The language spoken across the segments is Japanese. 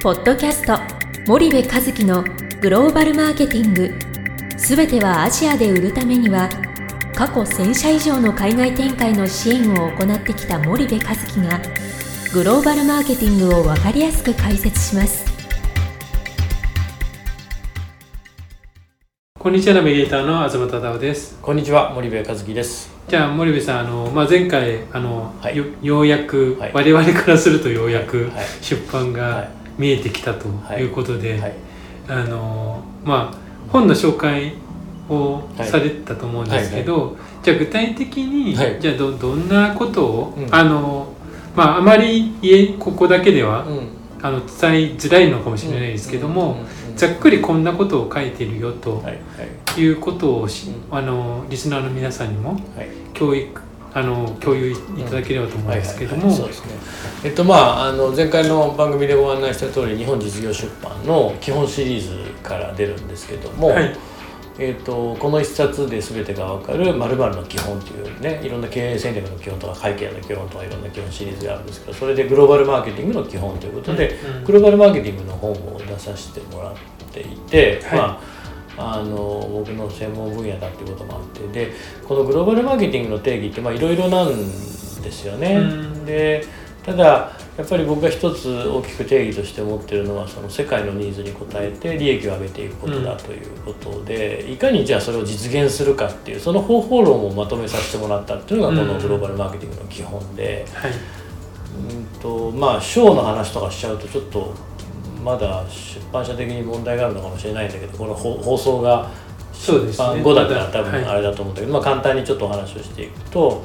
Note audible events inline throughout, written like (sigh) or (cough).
ポッドキャスト森部和樹のグローバルマーケティング。すべてはアジアで売るためには過去1000社以上の海外展開の支援を行ってきた森部和樹がグローバルマーケティングを分かりやすく解説します。こんにちはナビゲーターの東忠夫です。こんにちは森部和樹です。じゃあ森部さんあの、まあ、前回あの、はい。よようやく、はい。我々からするとようやくはい。出版はがい見えてきたとい。うことで、はい。あのまあ本の紹介をはいされてたと思うんですけど、じゃあ具体的に、はい。じゃあどどんなことを、うん。あのまああまり言えここだけでは、うん。あの伝えづらいのかもしれないですけども、ざっくりこんなことを書いてるよとはいはいいうことをし、うんあのリスナーの皆さん。にもはい教育あの共有いただければと思うんですけども、えっとまああの前回の番組でご案内した通り日本実業出版の基本シリーズから出るんですけども、はい。えっとこの一冊で全てが分かる「まるの基本」というねいろんな経営戦略の基本とか会計の基本とかいろんな基本シリーズがあるんですけどそれでグローバルマーケティングの基本ということで、うんうん。グローバルマーケティングの本を出させてもらっていて、はい。まああの僕の専門分野だっていうこともあってでこのグローバルマーケティングの定義ってまあいろいろなんですよね。うんでただやっぱり僕が一つ大きく定義として持ってるのはその世界のニーズに応えて利益を上げていくことだということで、いかにじゃあそれを実現するかっていうその方法論をまとめさせてもらったっていうのがこのグローバルマーケティングの基本で。はいうんとまあ賞の話とかしちゃうとちょっとまだ出版社的に問題があるのかもしれないんだけどこの放放送が出版後だから多はい分あれだと思うんだけど、まあ、簡単にちょっとお話をしていくと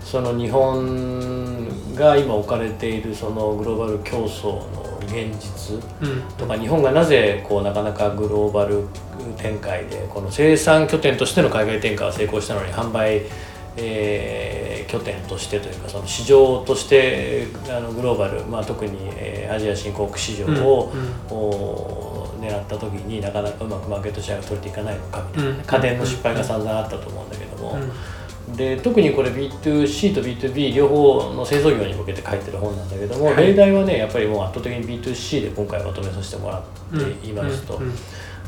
その日本が今置かれているそのグローバル競争の現実うん。とか日本がなぜこうなかなかグローバル展開でこの生産拠点としての海外展開は成功したのに販売、えー拠点としてというかその市場としてあのグローバル、まあ、特に、えーアジア新興国市場を、うんうん。お狙った時になかなかうまくマーケットシェアが取れていかないのかみたいな、うん家電の失敗が散々あったと思うんだけども。うん。で特にこれ B2C と B2B 両方の製造業に向けて書いてる本なんだけども、はい。例題はねやっぱりもう圧倒的に B2C で今回まとめさせてもらっていますと、うんうん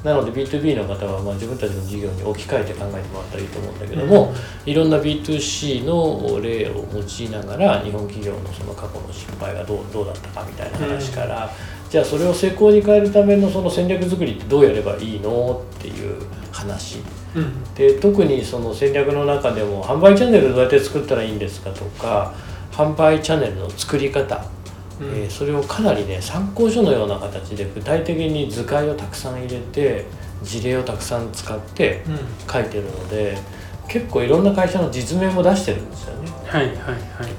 なので B2B の方はまあ自分たちの事業に置き換えて考えてもらったらいいと思うんだけども、いろんな B2C の例を用いながら日本企業のその過去の失敗がどうどうだったかみたいな話から、じゃあそれを成功に変えるためのその戦略作りってどうやればいいのっていう話。うん。で特にその戦略の中でも販売チャンネルどうやって作ったらいいんですかとか販売チャンネルの作り方、うん。えーそれをかなりね参考書のような形で具体的に図解をたくさん入れて事例をたくさん使ってうん。書いてるので結構いろんな会社の実名も出してるんですよね。はいはいは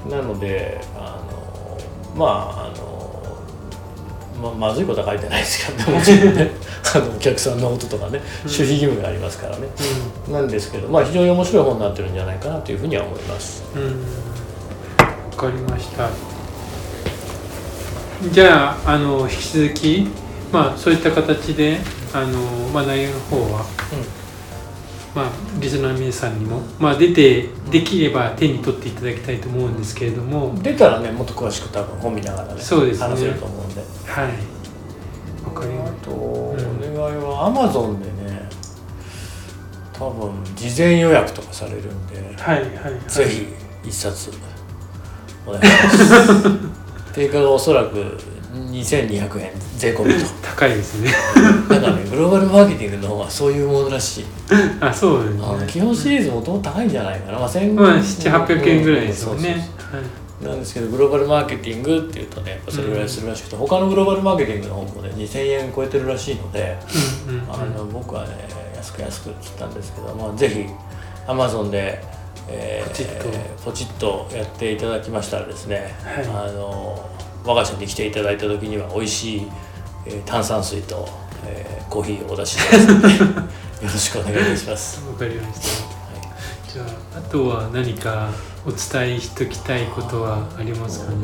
い。なのであのまああのままずいことは書いてないですけどね。(laughs) もちろんね。あのお客さんのこととかね守秘義務がありますからね。なんですけど、まあ、非常に面白い本になってるんじゃないかなというふうには思います。うんうん。わかりましたじゃああの引き続きまあそういった形であの、まあ、内容の方はまあ、リスナーの皆さんにも、まあ、出てできれば手に取っていただきたいと思うんですけれども、出たらね、もっと詳しく多分本見ながらね、そうですね。話せると思うんで。はい。わかりまあと、んお願いは Amazon でね、多分事前予約とかされるんで、すはいはいはい。ぜひ一冊お願いします。(laughs) 定価がおそらく2200円税込みと。(laughs) 高いですねなんかね、グローバルマーケティングの方はそういうものらしい。(laughs) あそうですあのね基本シリーズもともと高いんじゃないかな。まあ、1000まあ700800円ぐらいですよねなんですけどグローバルマーケティングっていうとねやっぱそれぐらいするらしくて、他のグローバルマーケティングの本もね2000円超えてるらしいので、うんうんうんあの僕はね安く安くっつったんですけど、まあ、ぜひ Amazon で、えーポチッと。ポチッとやっていただきましたらですね、はい。あの我が社に来ていただいた時には美味しい、えー炭酸水と、えーコーヒーをお出ししますので (laughs) よろしくお願いいたします。わかりました。はい。じゃああとは何かお伝えしときたいことはありますかね。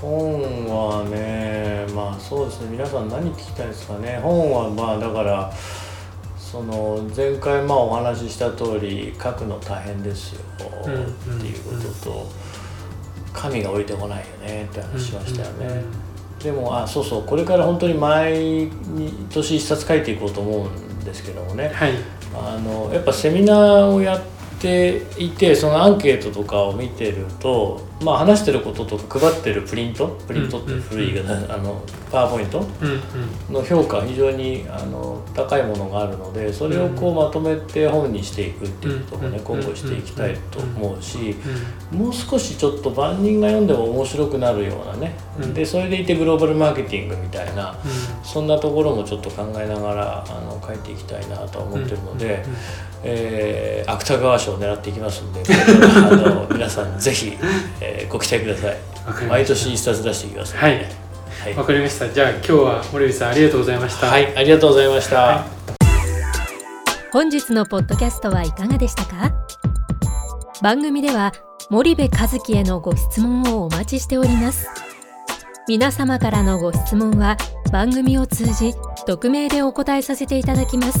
本はねまあそうですね。皆さん何聞きたいですかね？本はまあだからその前回まあお話しした通り書くの大変ですよっていうことと神が降りてこないよねって話しましたよね。でもあそうそうこれから本当に毎年一冊書いていこうと思うんですけどもね、はい、あのやっぱセミナーをやっていてそのアンケートとかを見てると、まあ、話してることとか配ってるプリントプリントって古い言い方、あのパワーポイントの評価非常にあの高いものがあるのでそれをこうまとめて本にしていくっていうことをね今後していきたいと思うしもう少しちょっと万人が読んでも面白くなるようなねでそれでいてグローバルマーケティングみたいなそんなところもちょっと考えながらあの書いていきたいなと思ってるので。えー、芥川賞を狙っていきますんであの皆さんぜひ、えー、ご期待ください。毎年一冊出していきますので、はい。わ、はい、かりました。じゃあ今日は森口さんありがとうございました。はいありがとうございました、はい、本日のポッドキャストはいかがでしたか？番組では森部和樹へのご質問をお待ちしております。皆様からのご質問は番組を通じ匿名でお答えさせていただきます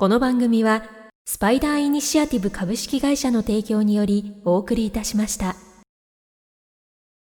この番組はスパイダーイニシアティブ株式会社の提供によりお送りいたしました。